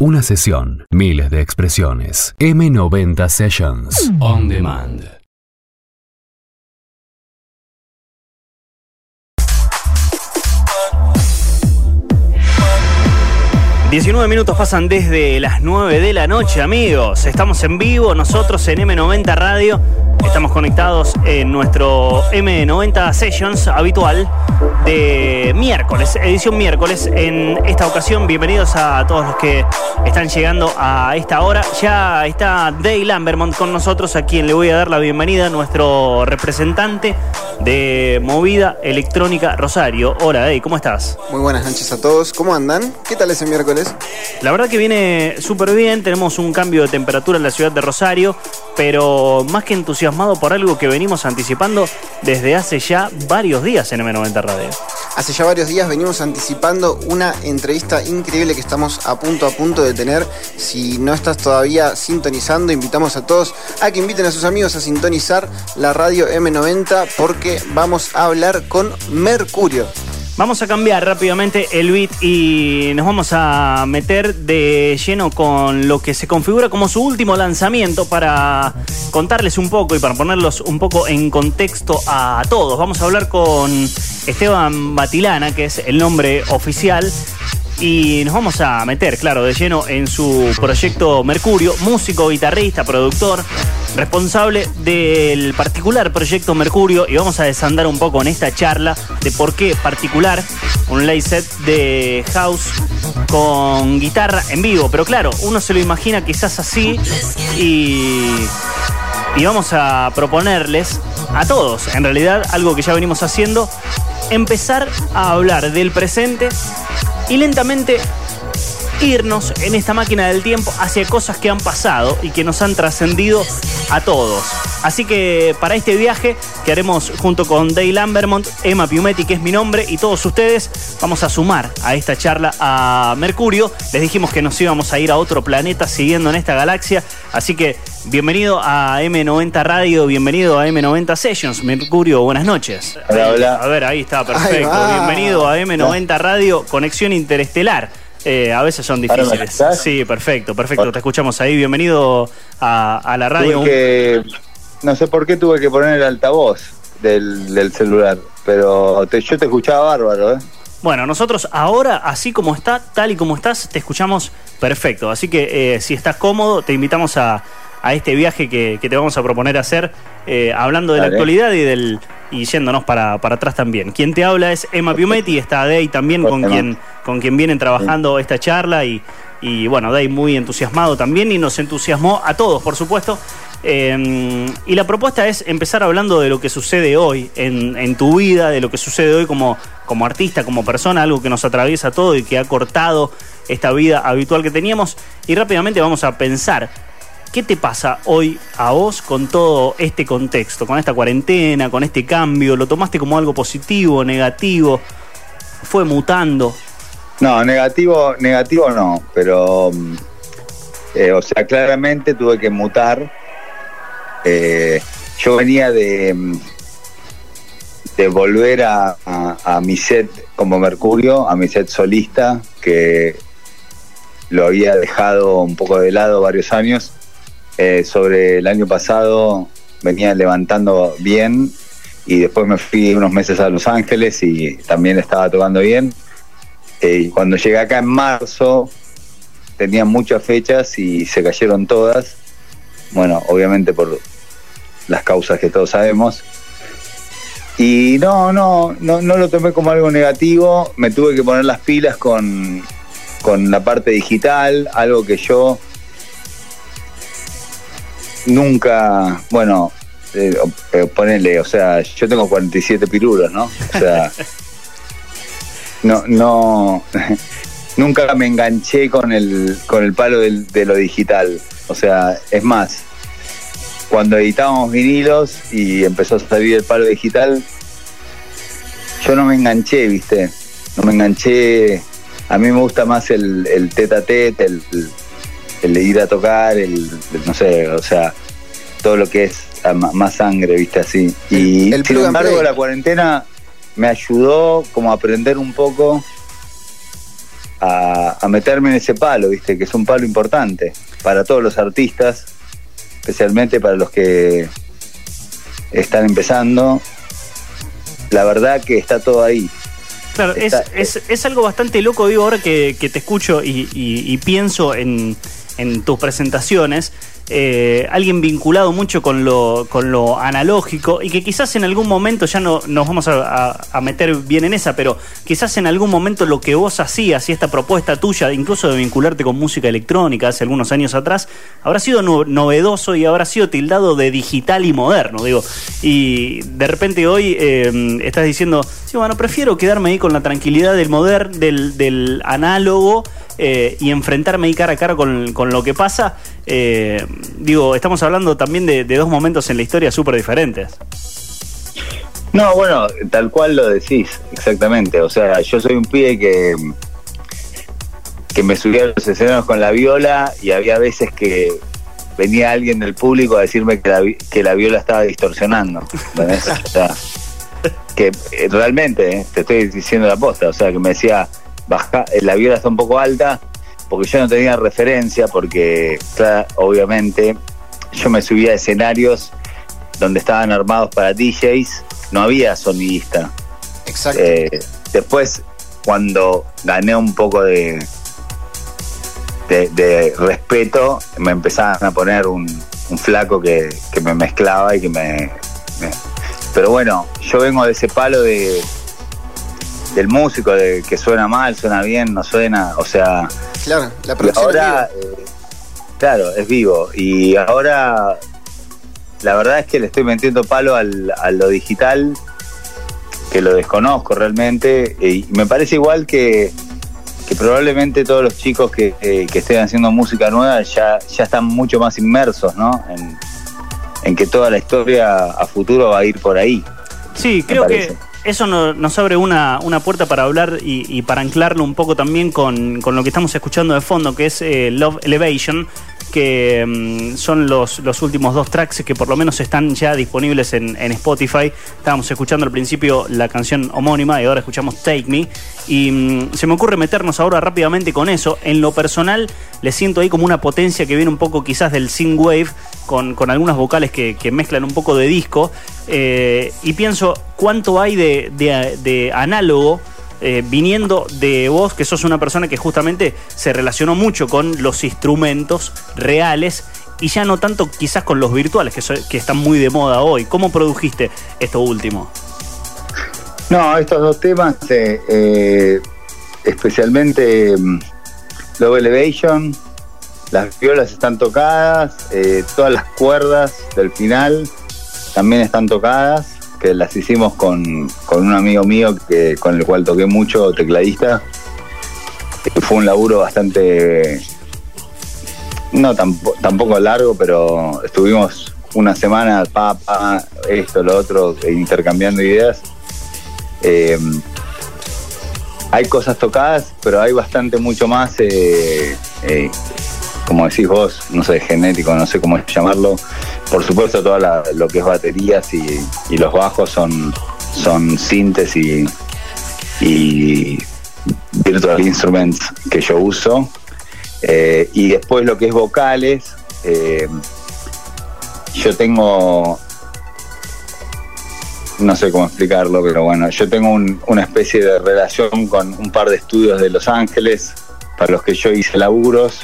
Una sesión, miles de expresiones. M90 Sessions. On demand. 19 minutos pasan desde las 9 de la noche, amigos. Estamos en vivo, nosotros en M90 Radio. Estamos conectados en nuestro M90 Sessions habitual de miércoles, edición miércoles. En esta ocasión, bienvenidos a todos los que están llegando a esta hora. Ya está Dave Lambermont con nosotros, a quien le voy a dar la bienvenida, nuestro representante de Movida Electrónica Rosario. Hola, Dave, ¿cómo estás? Muy buenas noches a todos. ¿Cómo andan? ¿Qué tal ese miércoles? La verdad que viene súper bien. Tenemos un cambio de temperatura en la ciudad de Rosario, pero más que entusiasmado por algo que venimos anticipando desde hace ya varios días en M90 Radio. Hace ya varios días venimos anticipando una entrevista increíble que estamos a punto a punto de tener. Si no estás todavía sintonizando, invitamos a todos a que inviten a sus amigos a sintonizar la radio M90 porque vamos a hablar con Mercurio. Vamos a cambiar rápidamente el beat y nos vamos a meter de lleno con lo que se configura como su último lanzamiento para contarles un poco y para ponerlos un poco en contexto a todos. Vamos a hablar con Esteban Batilana, que es el nombre oficial y nos vamos a meter, claro, de lleno en su proyecto Mercurio, músico, guitarrista, productor, responsable del particular proyecto Mercurio y vamos a desandar un poco en esta charla de por qué particular, un lay set de house con guitarra en vivo, pero claro, uno se lo imagina quizás así y, y vamos a proponerles a todos, en realidad algo que ya venimos haciendo, empezar a hablar del presente y lentamente irnos en esta máquina del tiempo hacia cosas que han pasado y que nos han trascendido a todos. Así que para este viaje que haremos junto con Dale Lambermont, Emma Piumetti, que es mi nombre, y todos ustedes, vamos a sumar a esta charla a Mercurio. Les dijimos que nos íbamos a ir a otro planeta siguiendo en esta galaxia. Así que bienvenido a M90 Radio, bienvenido a M90 Sessions. Mercurio, buenas noches. Hola, hola. A ver, ahí está, perfecto. Bienvenido a M90 Radio, Conexión Interestelar. Eh, a veces son difíciles. Sí, perfecto, perfecto. Te escuchamos ahí. Bienvenido a, la radio. no sé por qué tuve que poner el altavoz del, celular, pero yo te escuchaba bárbaro, ¿eh? Bueno, nosotros ahora, así como está, tal y como estás, te escuchamos perfecto. Así que eh, si estás cómodo, te invitamos a, este viaje que, te vamos a proponer hacer, eh, hablando de la actualidad y del y yéndonos para, para, atrás también. Quien te habla es Emma Piumetti, está Day también con quien, con quien vienen trabajando esta charla y, y bueno, Day muy entusiasmado también y nos entusiasmó a todos, por supuesto. Em, y la propuesta es empezar hablando de lo que sucede hoy en, en, tu vida, de lo que sucede hoy como, como artista, como persona, algo que nos atraviesa todo y que ha cortado esta vida habitual que teníamos. Y rápidamente vamos a pensar ¿Qué te pasa hoy a vos con todo este contexto, con esta cuarentena, con este cambio? ¿Lo tomaste como algo positivo, negativo? ¿Fue mutando? No, negativo, negativo no, pero mm, eh, o sea, claramente tuve que mutar. Eh, yo venía de, mm, de volver a, a, mi set como Mercurio, a mi set solista, que lo había dejado un poco de lado varios años eh, sobre el año pasado venía levantando bien y después me fui unos meses a Los Ángeles y también estaba tocando bien. Eh, cuando llegué acá en marzo tenía muchas fechas y se cayeron todas. Bueno, obviamente por las causas que todos sabemos. Y no, no, no, no lo tomé como algo negativo. Me tuve que poner las pilas con, con la parte digital, algo que yo nunca, bueno, eh, eh, ponele, o sea, yo tengo 47 pirulos, ¿no? O sea, no, no, nunca me enganché con el, con el palo de lo digital. O sea, es más, cuando editábamos vinilos y empezó a salir el palo digital, yo no me enganché, ¿viste? No me enganché. A mí me gusta más el, el tete el ir a tocar, el, no sé, o sea, todo lo que es más sangre, viste así. Y sin embargo la cuarentena me ayudó como a aprender un poco a, a meterme en ese palo, viste, que es un palo importante para todos los artistas, especialmente para los que están empezando. La verdad que está todo ahí. Claro, es, es, es algo bastante loco, digo, ahora que, que te escucho y, y- y pienso en, en tus presentaciones. eh, alguien vinculado mucho con lo, con lo analógico y que quizás en algún momento, ya no nos vamos a, meter bien en esa, pero quizás en algún momento lo que vos hacías y esta propuesta tuya, incluso de vincularte con música electrónica hace algunos años atrás, habrá sido no- novedoso y habrá sido tildado de digital y moderno, digo. Y de repente hoy eh, estás diciendo, sí, bueno, prefiero quedarme ahí con la tranquilidad del moderno, del, del análogo eh, y enfrentarme ahí cara a cara con, con lo que pasa. Eh, digo, estamos hablando también de, de dos momentos en la historia súper diferentes. No, bueno, tal cual lo decís, exactamente. O sea, yo soy un pibe que, que me subía a los escenarios con la viola y había veces que venía alguien del público a decirme que la, que la viola estaba distorsionando. O sea, que eh, realmente, te estoy diciendo la posta, o sea, que me decía, baja, eh, la viola está un poco alta, porque yo no tenía referencia, porque claro, obviamente yo me subía a escenarios donde estaban armados para DJs, no había sonidista. Exacto. Eh, después, cuando gané un poco de, de, de respeto, me empezaban a poner un, un flaco que, que me mezclaba y que me, me- Pero bueno, yo vengo de ese palo de del músico, de que suena mal, suena bien, no suena, o sea... claro, la producción ahora, vivo. eh, claro, es vivo. Y ahora, la verdad es que le estoy metiendo palo al, a lo digital, que lo desconozco realmente. Y me parece igual que, que probablemente todos los chicos que, eh, que estén haciendo música nueva ya, ya están mucho más inmersos, ¿no? En, en que toda la historia a futuro va a ir por ahí. Sí, creo que parece. Eso no- nos abre una, una puerta para hablar y, y para anclarlo un poco también con, con lo que estamos escuchando de fondo, que es eh, Love Elevation, que mm, son los, los últimos dos tracks que por lo menos están ya disponibles en, Spotify. Estábamos escuchando al principio la canción homónima y ahora escuchamos Take Me. Y mm, se me ocurre meternos ahora rápidamente con eso. En lo personal, le siento ahí como una potencia que viene un poco quizás del synthwave, con, con algunas vocales que, mezclan un poco de disco. Eh, y pienso cuánto hay de- de análogo eh, viniendo de vos, que sos una persona que justamente se relacionó mucho con los instrumentos reales y ya no tanto quizás con los virtuales, que, que están muy de moda hoy. ¿Cómo produjiste esto último? No, estos dos temas, eh, eh, especialmente mm, Love Elevation, las violas están tocadas, todas las cuerdas del final también están tocadas, las hicimos con, con un amigo mío que, con el cual toqué mucho, tecladista. Fue un laburo bastante, no tampo- tampoco largo, pero estuvimos una semana, pa, pa, esto, lo otro, e intercambiando ideas. Eh, hay cosas tocadas, pero hay bastante mucho más, eh, eh, como decís vos, no sé, genético, no sé cómo llamarlo. Por supuesto, todo lo que es baterías y, y los bajos son, son y, y virtual instruments que yo uso. Eh, y después lo que es vocales, eh, yo tengo no sé cómo explicarlo, pero bueno, yo tengo un- una especie de relación con un par de estudios de Los Ángeles para los que yo hice laburos.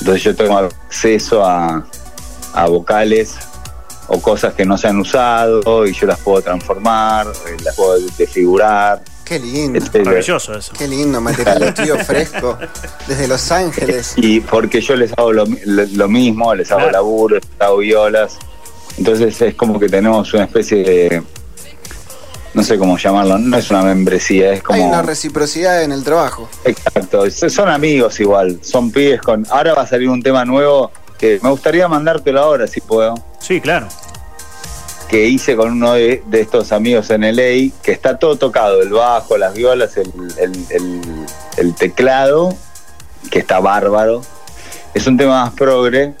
Entonces yo tengo acceso a, a vocales o cosas que no se han usado y yo las puedo transformar, eh, las puedo desfigurar, Qué lindo. etcétera. Maravilloso eso. Qué lindo, material tío fresco. Desde Los Ángeles. Y porque yo les hago lo, lo- lo mismo, les hago Claro. laburos, les hago violas. Entonces es como que tenemos una especie de, no sé cómo llamarlo, no es una membresía, es como... Hay una reciprocidad en el trabajo. Exacto, son amigos igual, son pibes con... Ahora va a salir un tema nuevo que me gustaría mandártelo ahora si puedo, Sí, claro. que hice con uno de, de estos amigos en LA, que está todo tocado, el bajo, las violas, el, el- el- el teclado, que está bárbaro. Es un tema más progre,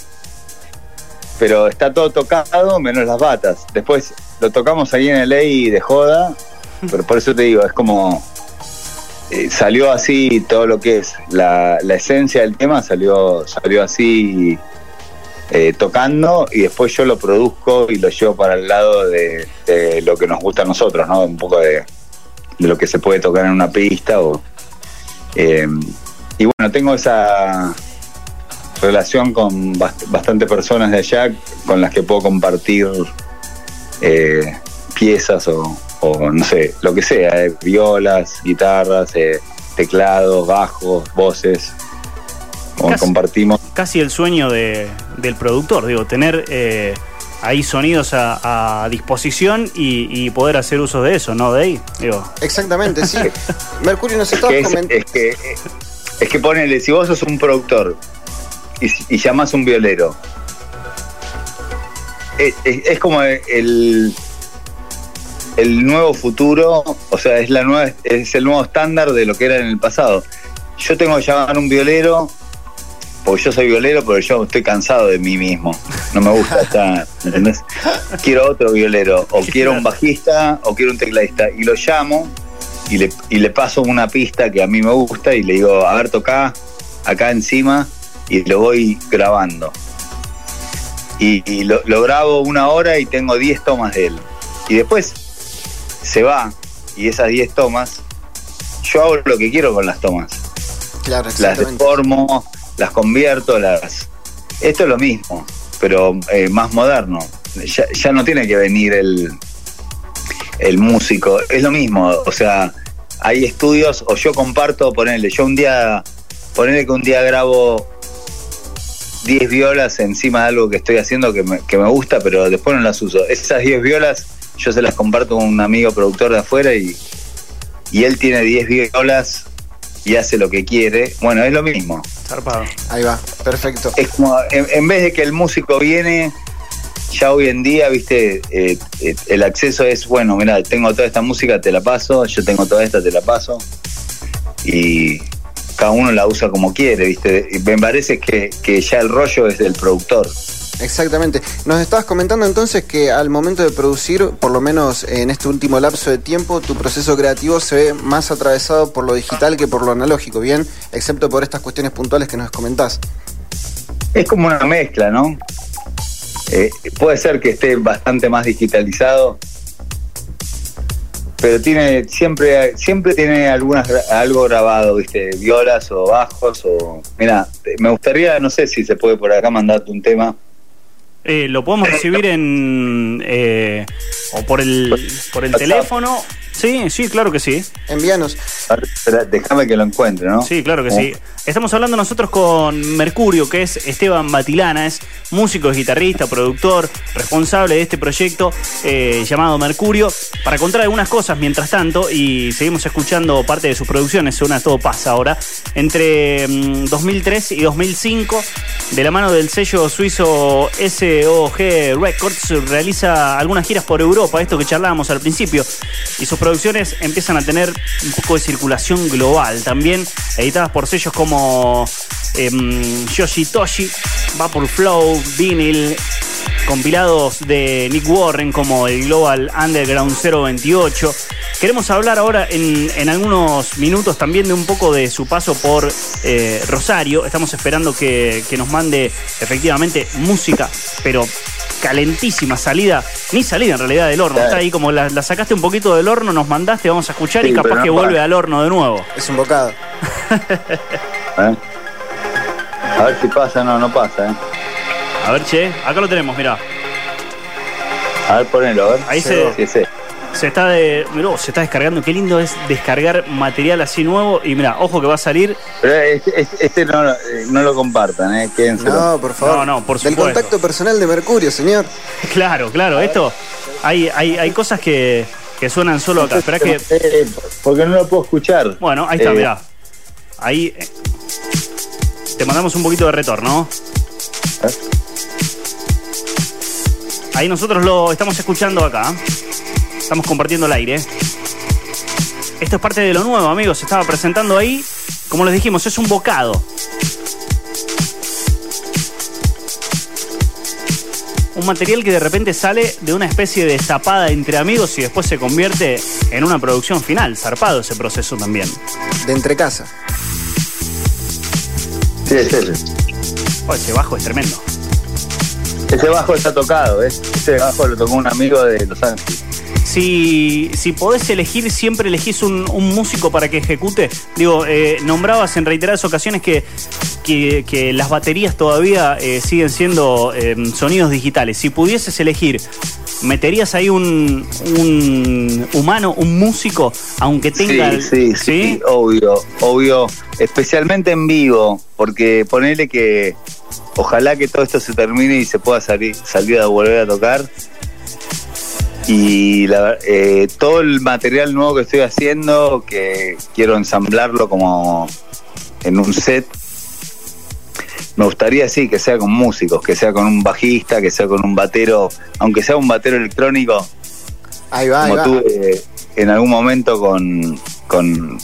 pero está todo tocado menos las batas. Después lo tocamos ahí en LA de joda, pero por eso te digo, es como eh, salió así todo lo que es la, la esencia del tema, salió, salió así eh, tocando y después yo lo produzco y lo llevo para el lado de, lo que nos gusta a nosotros, ¿no? Un poco de, de lo que se puede tocar en una pista. O, eh, y bueno, tengo esa relación con bast- bastantes personas de allá con las que puedo compartir eh, piezas o, o no sé, lo que sea, eh, violas, guitarras, eh, teclados, bajos, voces. Como Casi. compartimos. Casi el sueño de- del productor, digo, tener eh, ahí sonidos a, a disposición y, y poder hacer uso de eso, ¿no? De ahí, digo. Exactamente, sí. Mercurio, nos Es estabas que, es, comentando. es que, es que ponele, si vos sos un productor y, y llamás un violero, es, como el, el nuevo futuro, o sea, es, la nueva, es el nuevo estándar de lo que era en el pasado. Yo tengo que llamar un violero, porque yo soy violero, pero yo estoy cansado de mí mismo. No me gusta estar, ¿entendés? Quiero otro violero, o quiero un bajista, o quiero un tecladista, y lo llamo y le, y le paso una pista que a mí me gusta y le digo, a ver, toca acá encima y lo voy grabando. Y, y lo, lo grabo una hora y tengo 10 tomas de él. Y después se va y esas 10 tomas, yo hago lo que quiero con las tomas. Claro, Las deformo, las convierto, las... Esto es lo mismo, pero eh, más moderno. Ya, ya no tiene que venir el, el músico, es lo mismo, o sea, hay estudios, o yo comparto, ponerle, yo un día, ponerle que un día grabo 10 violas encima de algo que estoy haciendo que me, que me gusta, pero después no las uso. Esas 10 violas yo se las comparto con un amigo productor de afuera y, y él tiene 10 violas y hace lo que quiere. Bueno, es lo mismo. Zarpado. Ahí va, perfecto. Es como, en, en vez de que el músico viene, ya hoy en día, viste, eh, eh, el acceso es, bueno, mira, tengo toda esta música, te la paso, yo tengo toda esta, te la paso. Y cada uno la usa como quiere, viste. Me parece que, que ya el rollo es del productor. Exactamente. Nos estabas comentando entonces que al momento de producir, por lo menos en este último lapso de tiempo, tu proceso creativo se ve más atravesado por lo digital que por lo analógico, ¿bien? Excepto por estas cuestiones puntuales que nos comentás. Es como una mezcla, ¿no? Eh, puede ser que esté bastante más digitalizado, pero tiene siempre siempre tiene algunas algo grabado, ¿viste? Violas o bajos o mira, me gustaría, no sé si se puede por acá mandarte un tema. Eh, lo podemos recibir en. eh, o por el, por el WhatsApp. teléfono. Sí, sí, claro que sí. Envíanos. Déjame que lo encuentre, ¿no? Sí, claro que sí. Estamos hablando nosotros con Mercurio, que es Esteban Batilana, es músico, es guitarrista, productor, responsable de este proyecto eh, llamado Mercurio, para contar algunas cosas mientras tanto y seguimos escuchando parte de sus producciones, una todo pasa ahora, entre mm, 2003 y 2005, de la mano del sello suizo SOG Records, realiza algunas giras por Europa, esto que charlábamos al principio, y sus producciones empiezan a tener un poco de circulación global, también editadas por sellos como em, Yoshitoshi, Vapor Flow, Vinyl, compilados de Nick Warren como el Global Underground 028. Queremos hablar ahora en, en algunos minutos también de un poco de su paso por eh, Rosario. Estamos esperando que, que nos mande efectivamente música, pero calentísima salida, ni salida en realidad del horno. Claro. Está ahí como la, la sacaste un poquito del horno, nos mandaste, vamos a escuchar Sí, y capaz no que vuelve al horno de nuevo. Es un bocado. ¿Eh? A ver si pasa, no, no pasa, ¿eh? A ver, che, acá lo tenemos, mirá. A ver, ponelo, a ver. Ahí se- sí, sí. Se está de. mirá, se está descargando. Qué lindo es descargar material así nuevo. Y mira, ojo que va a salir. Pero este, este- este no, lo- eh, no lo compartan, ¿eh? Quédense. No, por favor. No, no, por Del supuesto. contacto personal de Mercurio, señor. Claro, claro. Esto. Hay, hay, hay cosas que, que suenan solo acá. Esperá que. Eh, porque no lo puedo escuchar. Bueno, ahí está, Eh, mirá. Ahí. eh, Te mandamos un poquito de retorno. Ahí nosotros lo estamos escuchando acá. Estamos compartiendo el aire. Esto es parte de lo nuevo, amigos. Se estaba presentando ahí. Como les dijimos, es un bocado. un material que de repente sale de una especie de zapada entre amigos y después se convierte en una producción final. Zarpado ese proceso también. De entre casa. Sí, es ese. Oh, ese bajo es tremendo. Ese bajo está tocado, ¿ves? Ese bajo lo tocó un amigo de Los Ángeles. Si, si podés elegir, siempre elegís un, un músico para que ejecute. Digo, eh, nombrabas en reiteradas ocasiones que, que, las baterías todavía eh, siguen siendo eh, sonidos digitales. Si pudieses elegir, ¿meterías ahí un, un humano, un músico, aunque tenga... Sí, sí, sí, obvio, obvio. Especialmente en vivo, porque ponele que ojalá que todo esto se termine y se pueda salir, salir a volver a tocar. Y la eh, todo el material nuevo que estoy haciendo, que quiero ensamblarlo como en un set, me gustaría sí que sea con músicos, que sea con un bajista, que sea con un batero, aunque sea un batero electrónico, Ahí va, ahí como va. tuve en algún momento con, con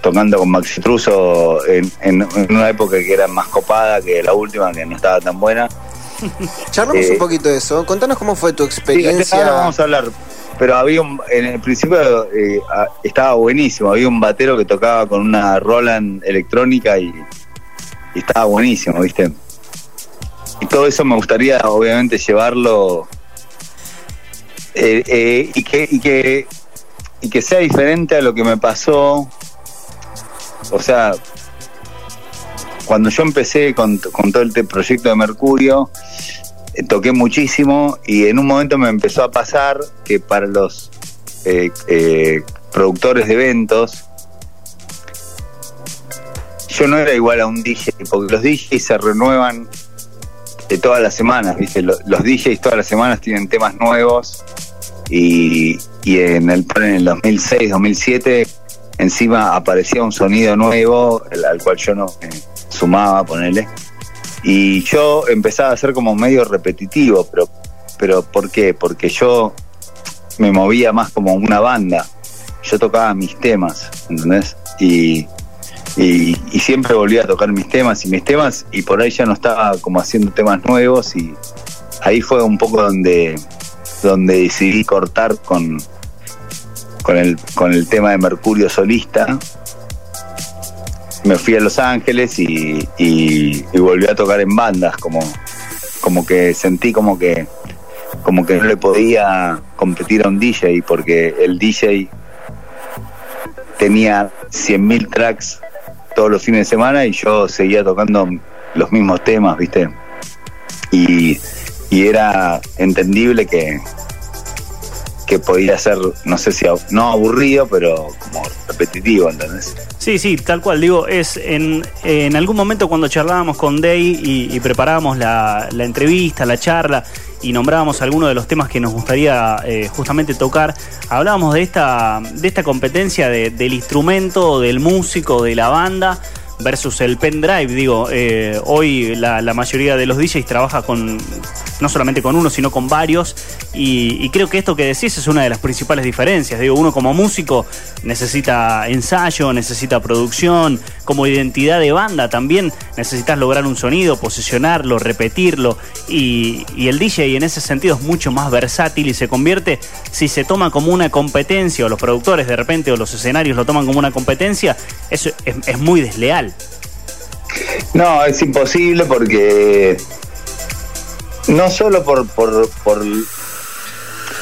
tocando con Maxi Truso en, en- en una época que era más copada que la última, que no estaba tan buena. Charlamos Eh, un poquito de eso. Contanos cómo fue tu Sí, experiencia. ahora vamos a hablar. Pero había un, en el principio eh, estaba buenísimo. Había un batero que tocaba con una Roland electrónica y, y estaba buenísimo, ¿viste? Y todo eso me gustaría, obviamente, llevarlo eh, eh, y, que, y, que, y que sea diferente a lo que me pasó. O sea, cuando yo empecé con, con todo el proyecto de Mercurio, eh, toqué muchísimo y en un momento me empezó a pasar que para los productores de eventos yo no era igual a un DJ porque los DJs se renuevan de todas las semanas, ¿viste? Lo- Los, DJs todas las semanas tienen temas nuevos y, en el en el 2006, 2007 encima aparecía un sonido nuevo al cual yo no me sumaba, ponele. Y yo empezaba a ser como medio repetitivo, pero, pero ¿por qué? Porque yo me movía más como una banda. Yo tocaba mis temas, ¿entendés? Y, y, siempre volvía a tocar mis temas y mis temas, y por ahí ya no estaba como haciendo temas nuevos, y ahí fue un poco donde, donde decidí cortar con, con, el, con el tema de Mercurio solista. Me fui a Los Ángeles y, y- y volví a tocar en bandas, como, como que sentí como que como que no le podía competir a un DJ porque el DJ tenía 100.000 tracks todos los fines de semana y yo seguía tocando los mismos temas, ¿viste? Y, y era entendible que que podía ser, no sé si, no aburrido, pero como repetitivo, ¿entendés? Sí, sí, tal cual. Digo, es en, en algún momento cuando charlábamos con Day y, y preparábamos la, la entrevista, la charla y nombrábamos algunos de los temas que nos gustaría eh, justamente tocar, hablábamos de esta, de esta competencia de- del instrumento, del músico, de la banda versus el pendrive. Digo, eh, hoy la, mayoría de los DJs trabaja con no solamente con uno, sino con varios. Y, creo que esto que decís es una de las principales diferencias. Digo, uno como músico necesita ensayo, necesita producción, como identidad de banda también necesitas lograr un sonido, posicionarlo, repetirlo. Y, el DJ en ese sentido es mucho más versátil y se convierte, si se toma como una competencia, o los productores de repente, o los escenarios lo toman como una competencia, eso es, es muy desleal. No, es imposible porque no solo por, por,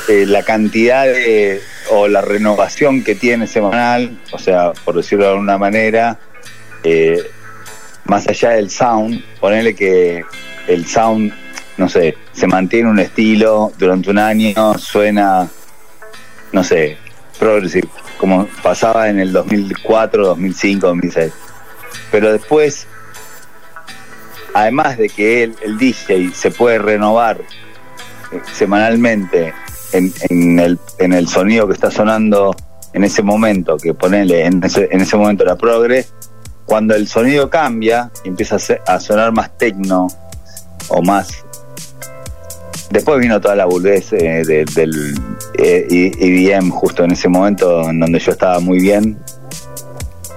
eh, la cantidad de, o la renovación que tiene semanal, o sea, por decirlo de alguna manera, eh, más allá del sound, ponerle que el sound, no sé, se mantiene un estilo durante un año, suena, no sé, progressive, como pasaba en el 2004, 2005, 2006. Pero después además de que él, el DJ se puede renovar eh, semanalmente en, en el, en el sonido que está sonando en ese momento, que ponele en ese, en ese momento la progre, cuando el sonido cambia y empieza a, sonar más tecno o más... Después vino toda la boludez eh, de- del eh, EDM justo en ese momento en donde yo estaba muy bien.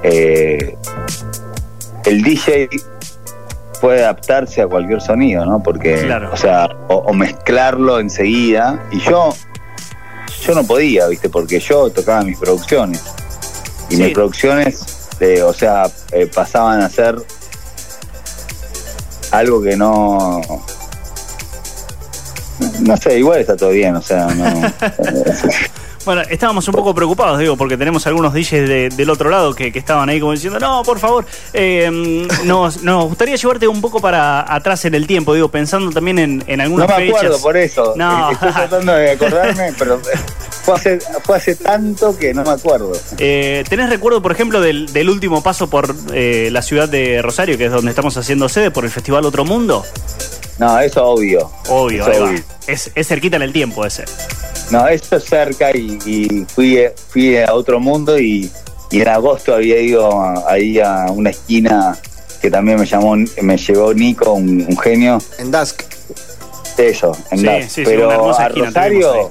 Eh, el DJ puede adaptarse a cualquier sonido, ¿no? Porque, Claro. o sea, o, o mezclarlo enseguida. Y yo, yo no podía, ¿viste? Porque yo tocaba mis producciones. Y Sí. mis producciones, eh, o sea, eh, pasaban a ser algo que no... No sé, igual está todo bien, o sea, no... Bueno, estábamos un poco preocupados, digo, porque tenemos algunos DJs de- del otro lado que, que estaban ahí como diciendo, no, por favor, eh, nos, nos gustaría llevarte un poco para atrás en el tiempo, digo, pensando también en, en No algunas me fechas. acuerdo por eso. No. Eh, Estoy tratando de acordarme, pero fue hace, fue hace tanto que no me acuerdo. Eh, ¿Tenés recuerdo, por ejemplo, del, del último paso por eh, la ciudad de Rosario, que es donde estamos haciendo sede, por el Festival Otro Mundo? No, eso obvio. Obvio, Eso ahí va. obvio. Es, es cerquita en el tiempo ese. No, eso es cerca y, y fui, fui a otro mundo y, y en agosto había ido ahí a una esquina que también me llamó, me llevó Nico, un, un genio. En Dusk. Eso, en Sí, Dallas. sí, sí, pero a Rosario,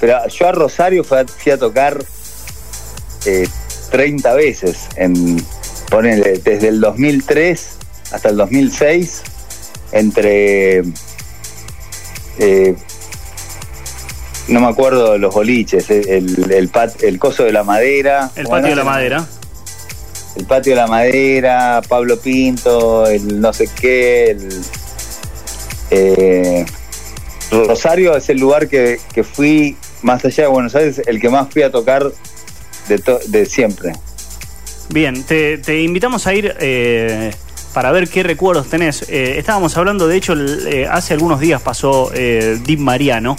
pero yo a Rosario fui a, fui a tocar eh, 30 veces, en, ponele, desde el 2003 hasta el 2006, entre, eh, no me acuerdo los boliches, el, el, pat- el coso de la madera. El ¿cómo patio de la madera. El patio de la madera, Pablo Pinto, el no sé qué, el eh, Rosario es el lugar que, que fui, más allá de Buenos Aires, el que más fui a tocar de, to- de siempre. Bien, te, te invitamos a ir eh, para ver qué recuerdos tenés. Eh, estábamos hablando, de hecho, eh, hace algunos días pasó eh, Deep Mariano,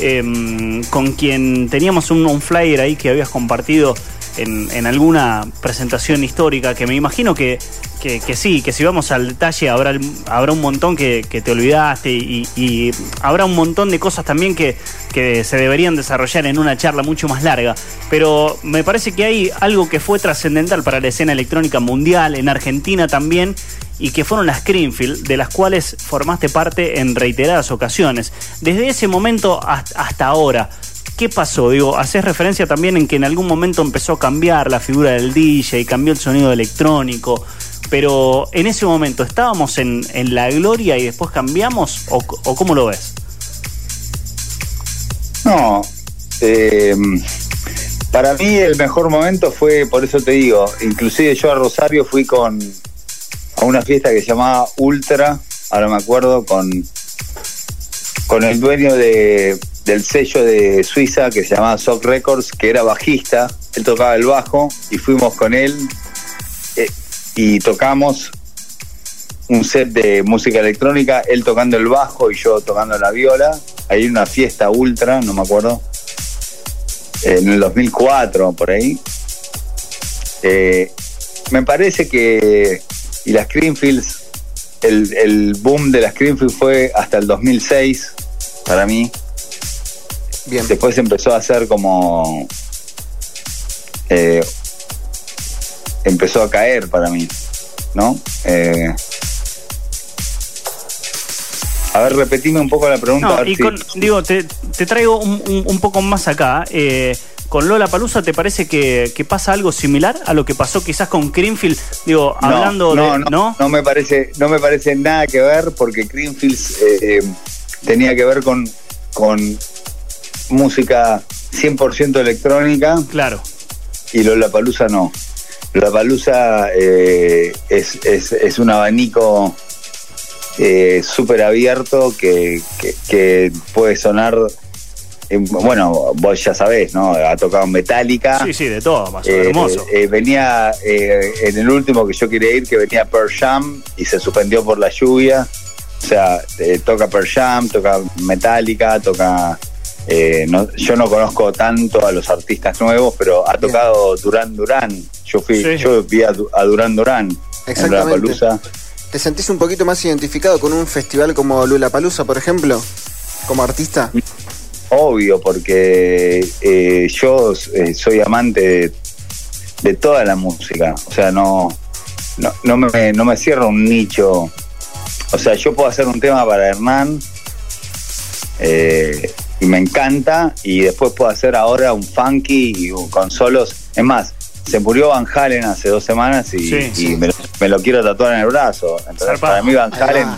eh, con quien teníamos un, un flyer ahí que habías compartido en, alguna presentación histórica, que me imagino que, que, sí, que si vamos al detalle habrá, habrá un montón que, te olvidaste y, habrá un montón de cosas también que, que se deberían desarrollar en una charla mucho más larga. Pero me parece que hay algo que fue trascendental para la escena electrónica mundial, en Argentina también, y que fueron las Greenfield, de las cuales formaste parte en reiteradas ocasiones. Desde ese momento hasta ahora, ¿qué pasó? Digo, haces referencia también en que en algún momento empezó a cambiar la figura del DJ, cambió el sonido electrónico, pero en ese momento, ¿estábamos en, en la gloria y después cambiamos? ¿O, cómo lo ves? No, eh, para mí el mejor momento fue, por eso te digo, inclusive yo a Rosario fui con a una fiesta que se llamaba Ultra, ahora me acuerdo, con, con el dueño de, del sello de Suiza que se llamaba Sock Records, que era bajista, él tocaba el bajo y fuimos con él eh, y tocamos un set de música electrónica, él tocando el bajo y yo tocando la viola. Hay una fiesta ultra, no me acuerdo, en el 2004, por ahí. Eh, me parece que, y las Greenfields, el, el boom de las Greenfields fue hasta el 2006, para mí. Bien. Después empezó a hacer como... eh, empezó a caer para mí, ¿no? Eh, a ver, repetime un poco la pregunta. a No, ver y si- con, digo, te, te traigo un, un- un poco más acá. Eh, con Lola Palusa, ¿te parece que, que pasa algo similar a lo que pasó quizás con Greenfield? Digo, No, hablando no, de. no, ¿No? no me parece, no me parece nada que ver porque Greenfields eh, tenía que ver con, con música 100% electrónica Claro. y Lollapalooza no. Lollapalooza eh, es, es, es un abanico eh, súper abierto que, que, que puede sonar, eh, bueno, vos ya sabés, ¿no? Ha tocado Metallica. Sí, sí, de todo, más Eh, hermoso. eh, venía eh, en el último que yo quería ir, que venía Per Jam y se suspendió por la lluvia. O sea, toca Per Jam, toca Metallica, toca. Eh, no- yo no conozco tanto a los artistas nuevos, pero ha tocado Durán Durán. Yo fui, Sí. yo vi a, a Durán Durán en Exactamente. Lollapalooza. ¿Te sentís un poquito más identificado con un festival como Lula Palusa, por ejemplo? Como artista. Obvio, porque eh, yo eh, soy amante de, de toda la música. O sea, no, no, no, me, no me cierro un nicho. O sea, yo puedo hacer un tema para Hernán eh, y me encanta, y después puedo hacer ahora un funky con solos. Es más, se murió Van Halen hace dos semanas y, Sí, y sí. me, lo, me lo quiero tatuar en el brazo. Entonces, Zarpado. para mí Van Halen.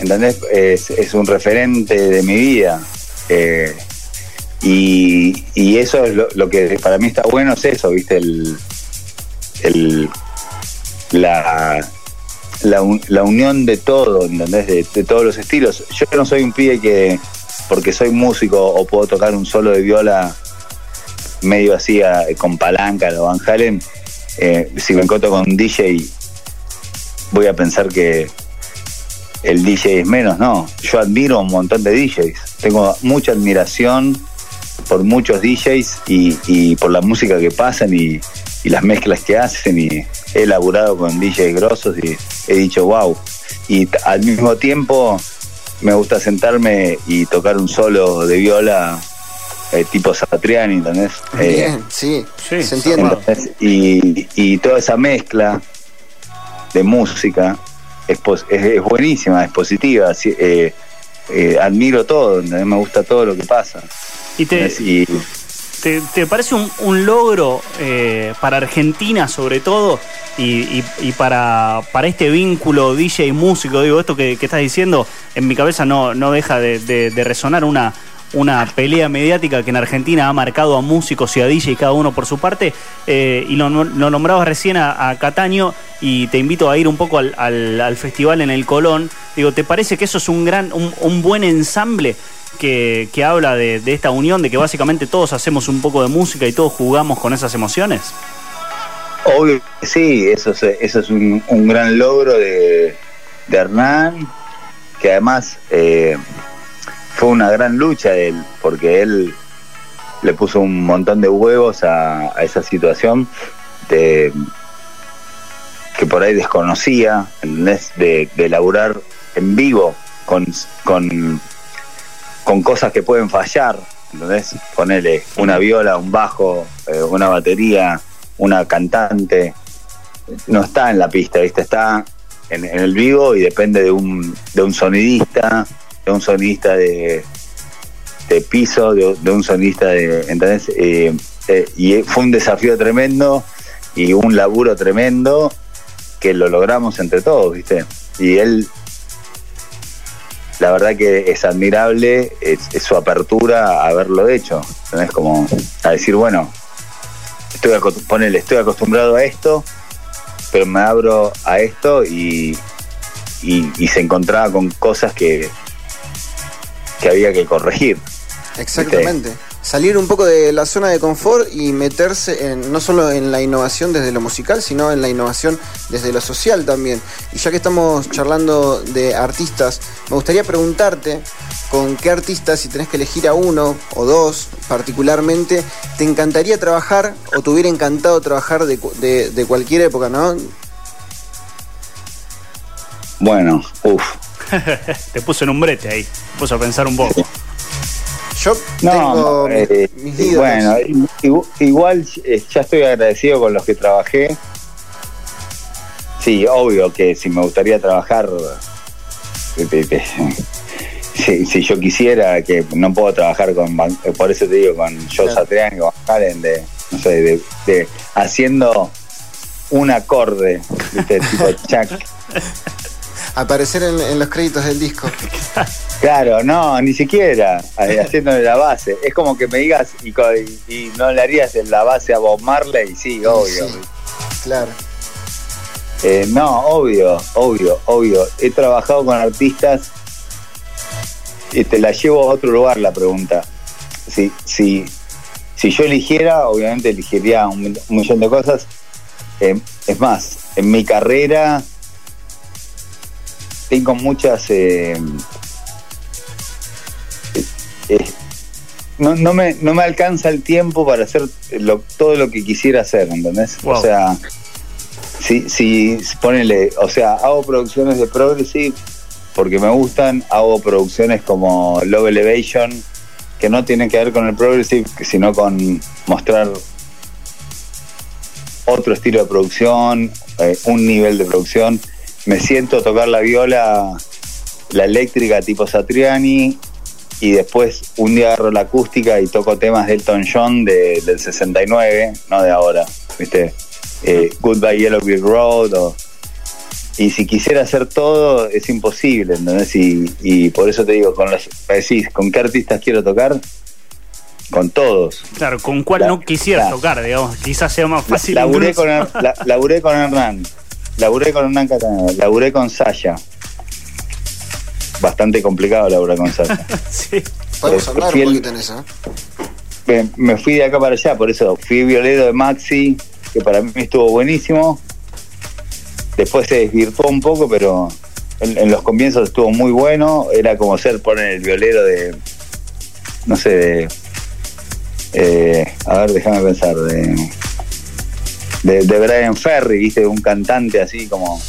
¿entendés? Es, es un referente de mi vida. Eh, y, y eso es lo, lo que para mí está bueno, es eso, ¿viste? El, el, la, la, un- la unión de todo, ¿entendés? De, de todos los estilos. Yo no soy un pibe que, porque soy músico o puedo tocar un solo de viola medio así con palanca, lo Van Halen, eh, si me encuentro con un DJ voy a pensar que el DJ es menos, no. Yo admiro un montón de DJs. Tengo mucha admiración por muchos DJs y, por la música que pasan y, las mezclas que hacen. Y he laburado con DJs grosos y he dicho, wow. Y al mismo tiempo me gusta sentarme y tocar un solo de viola eh, tipo Satriani, ¿entendés? Eh, Bien, sí, Sí, se entiende. Y, y toda esa mezcla de música es, es, es buenísima, es positiva. eh, eh, admiro todo, ¿entendés? me gusta todo lo que pasa. Y te, ¿entendés? Y ¿Te, parece un, logro eh, para Argentina sobre todo y, para, para este vínculo DJ músico? Digo, esto que, estás diciendo en mi cabeza no, no deja de, resonar una, una pelea mediática que en Argentina ha marcado a músicos y a DJ cada uno por su parte. eh, y lo, lo nombrabas recién a, Cataño y te invito a ir un poco al, al- al festival en el Colón. Digo, ¿te parece que eso es un gran, un buen ensamble? Que, habla de, esta unión, de que básicamente todos hacemos un poco de música y todos jugamos con esas emociones. obvio sí, eso es, eso es un, gran logro de, de Hernán, que además eh, fue una gran lucha de él, porque él le puso un montón de huevos a, esa situación de que por ahí desconocía, ¿entendés? De, de laburar en vivo con, con cosas que pueden fallar, ¿entendés? Ponele una viola, un bajo, eh, una batería, una cantante. No está en la pista, ¿viste? Está en, el vivo y depende de un, de un sonidista, de un sonidista de, piso, de, de un sonidista de. ¿Entendés? Eh, eh, y fue un desafío tremendo y un laburo tremendo que lo logramos entre todos, ¿viste? Y él, la verdad que es admirable es, es su apertura a haberlo hecho, ¿entendés? Como a decir, bueno, estoy, ponele, estoy acostumbrado a esto, pero me abro a esto y, y, y se encontraba con cosas que, que había que corregir. Exactamente. Salir un poco de la zona de confort y meterse en, no solo en la innovación desde lo musical, sino en la innovación desde lo social también. Y ya que estamos charlando de artistas, me gustaría preguntarte con qué artistas, si tenés que elegir a uno o dos particularmente, te encantaría trabajar o te hubiera encantado trabajar de, cu- de- de cualquier época, ¿no? Bueno, uff. Te puso en un brete ahí, te puso a pensar un poco. Yo No, eh, mis ídolos. bueno, igu- igual eh, ya estoy agradecido con los que trabajé. Sí, obvio que si me gustaría trabajar, eh, eh, eh, si, si yo quisiera, que no puedo trabajar con, eh, por eso te digo, con Joe. Satriani, con Halen, de, no sé, de, de- haciendo un acorde, ¿viste? tipo chac. Aparecer en, en los créditos del disco. Claro, no, ni siquiera eh, haciéndole la base. Es como que me digas y, co- y- y no le harías en la base a Bob Marley, sí, obvio. Sí, claro. Eh, no, obvio, obvio, obvio. He trabajado con artistas y te la llevo a otro lugar la pregunta. Si, si, si yo eligiera, obviamente elegiría un millón de cosas. Eh, es más, en mi carrera tengo muchas... eh, eh, eh, no, no, me, no me alcanza el tiempo para hacer lo- todo lo que quisiera hacer, ¿entendés? Wow. O sea, si, si, si ponele, o sea, hago producciones de Progressive porque me gustan, hago producciones como Love Elevation que no tienen que ver con el Progressive, sino con mostrar otro estilo de producción, eh, un nivel de producción. Me siento a tocar la viola, la eléctrica tipo Satriani, y después un día agarro la acústica y toco temas de Elton John de- del 69, no de ahora, ¿viste? Eh, Goodbye Yellow Brick Road o y si quisiera hacer todo es imposible, ¿entendés? Y, y por eso te digo, con los, decís, ¿con qué artistas quiero tocar? Con todos. Claro, ¿con cuál La- no quisiera la- tocar, digamos? Quizás sea más fácil. laburé, incluso. con, la- laburé con Hernán, laburé con Hernán Cataneda, laburé con Sasha. Bastante complicado laburar con Sasha. sí. Podemos Eh, hablar fui un poquito en eso. me, me fui de acá para allá, por eso fui violero de Maxi, que para mí estuvo buenísimo. Después se desvirtuó un poco, pero en, en los comienzos estuvo muy bueno. Era como ser poner el violero de, no sé, de, eh, a ver, déjame pensar, de, de, de Brian Ferry, viste, un cantante así como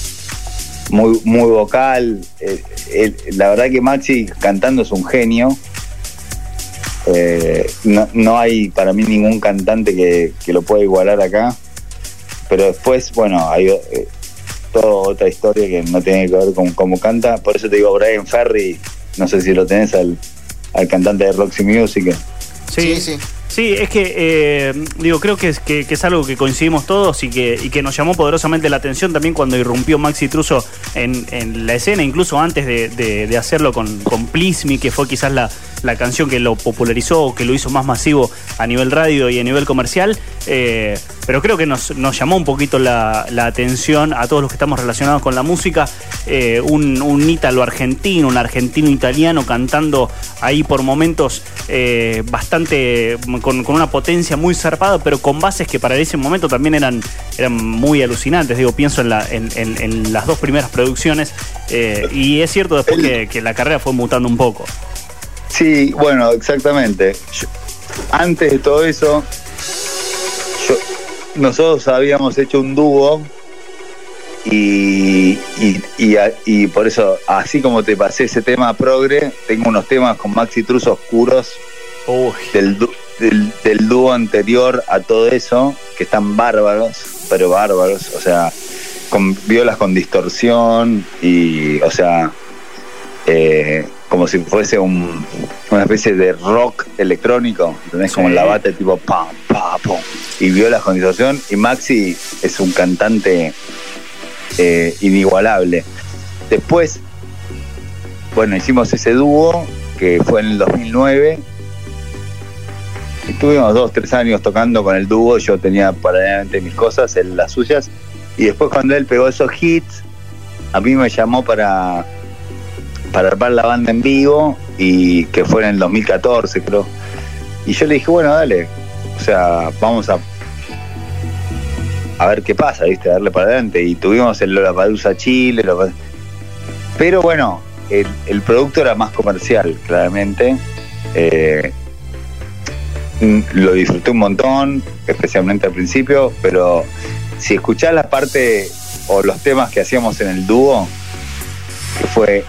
muy, muy vocal. Eh, la verdad que Maxi cantando es un genio. Eh, no, no hay para mí ningún cantante que, que lo pueda igualar acá. Pero después, bueno, hay eh, toda otra historia que no tiene que ver con cómo canta. Por eso te digo, Brian Ferry, no sé si lo tenés al, al cantante de Roxy Music. Sí, Sí, sí. Sí, es que, eh, digo, creo que es, que, es algo que coincidimos todos y que, y que nos llamó poderosamente la atención también cuando irrumpió Maxi Truso en, en la escena, incluso antes de, de- hacerlo con, con Please Me, que fue quizás la, la canción que lo popularizó, que lo hizo más masivo a nivel radio y a nivel comercial. eh, pero creo que nos, nos llamó un poquito la, la atención a todos los que estamos relacionados con la música. eh, un, un ítalo argentino, un argentino italiano cantando ahí por momentos eh, bastante con, con una potencia muy zarpada, pero con bases que para ese momento también eran, eran muy alucinantes. Digo, pienso en, la- en- en- en las dos primeras producciones. y es cierto después que, que la carrera fue mutando un poco. Sí, bueno, exactamente. Yo- antes de todo eso, yo- nosotros habíamos hecho un dúo y, y, y a- y por eso, así como te pasé ese tema progre, tengo unos temas con Maxi Truz oscuros Uy, del, del, del dúo anterior a todo eso, que están bárbaros, pero bárbaros, o sea, con violas con distorsión y, o sea, eh, como si fuese un, una especie de rock electrónico, ¿entendés? Como Sí. en la bate tipo pam, pam, pum, y violas con distorsión, y Maxi es un cantante eh, inigualable. Después, bueno, hicimos ese dúo que fue en el 2009 Estuvimos dos, tres años tocando con el dúo, yo tenía paralelamente mis cosas, él las suyas, y después cuando él pegó esos hits, a mí me llamó para, para armar la banda en vivo, y que fue en el 2014 creo, y yo le dije, bueno, dale, o sea, vamos a a ver qué pasa, viste, darle para adelante, y tuvimos el Lollapalooza Chile, Lollapalooza- pero bueno, el, el producto era más comercial, claramente, eh, Mm, lo disfruté un montón, especialmente al principio, pero si escuchás la parte o los temas que hacíamos en el dúo, que fue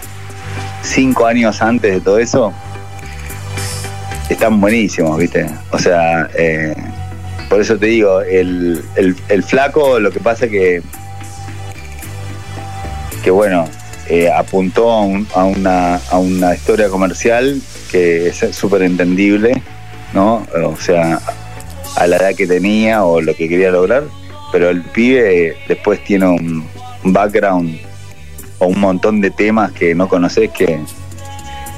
cinco años antes de todo eso, están buenísimos, ¿viste? O sea, eh, por eso te digo, el, el- el flaco lo que pasa que, que bueno, eh, apuntó a, un- a una, a una historia comercial que es súper entendible, ¿no? O sea, a la edad que tenía o lo que quería lograr, pero el pibe después tiene un, un background o un montón de temas que no conoces que,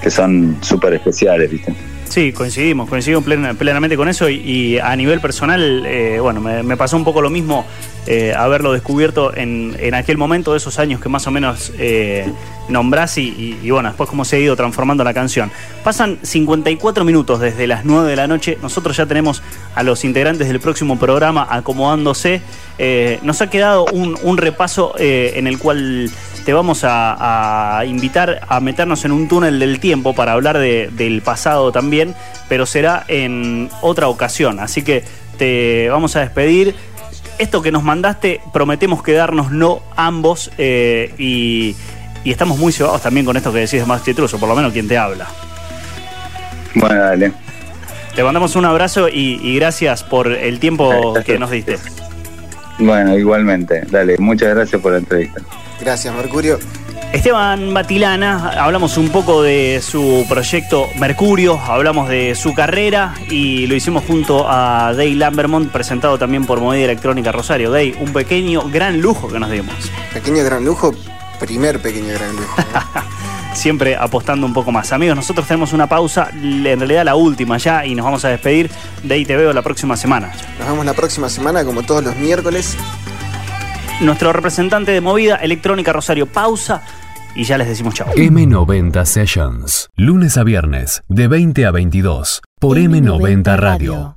que son súper especiales, ¿viste? Sí, coincidimos, coincidimos plen- plenamente con eso y, y a nivel personal, eh, bueno, me, me pasó un poco lo mismo eh, haberlo descubierto en, en aquel momento de esos años que más o menos eh, nombrás y, y- bueno, después cómo se ha ido transformando la canción. Pasan 54 minutos desde las 9 de la noche, nosotros ya tenemos a los integrantes del próximo programa acomodándose. Eh, nos ha quedado un, un repaso eh, en el cual te vamos a, invitar a meternos en un túnel del tiempo para hablar de- del pasado también, pero será en otra ocasión. Así que te vamos a despedir. Esto que nos mandaste, prometemos quedarnos no ambos eh, y, y estamos muy cebados también con esto que decís de Max Chietruso, por lo menos quien te habla. Bueno, dale. Te mandamos un abrazo y, y gracias por el tiempo que nos diste. Bueno, igualmente, dale. Muchas gracias por la entrevista. Gracias, Mercurio. Esteban Batilana, hablamos un poco de su proyecto Mercurio, hablamos de su carrera y lo hicimos junto a Day Lambermont, presentado también por Movida Electrónica Rosario. Day, un pequeño gran lujo que nos dimos. Pequeño gran lujo, primer pequeño gran lujo. Siempre apostando un poco más. Amigos, nosotros tenemos una pausa, en realidad la última ya, y nos vamos a despedir. Day, te veo la próxima semana. Nos vemos la próxima semana, como todos los miércoles. Nuestro representante de Movida Electrónica Rosario, pausa y ya les decimos chao. M90 Sessions, lunes a viernes, de 20 a 22, por M90 Radio.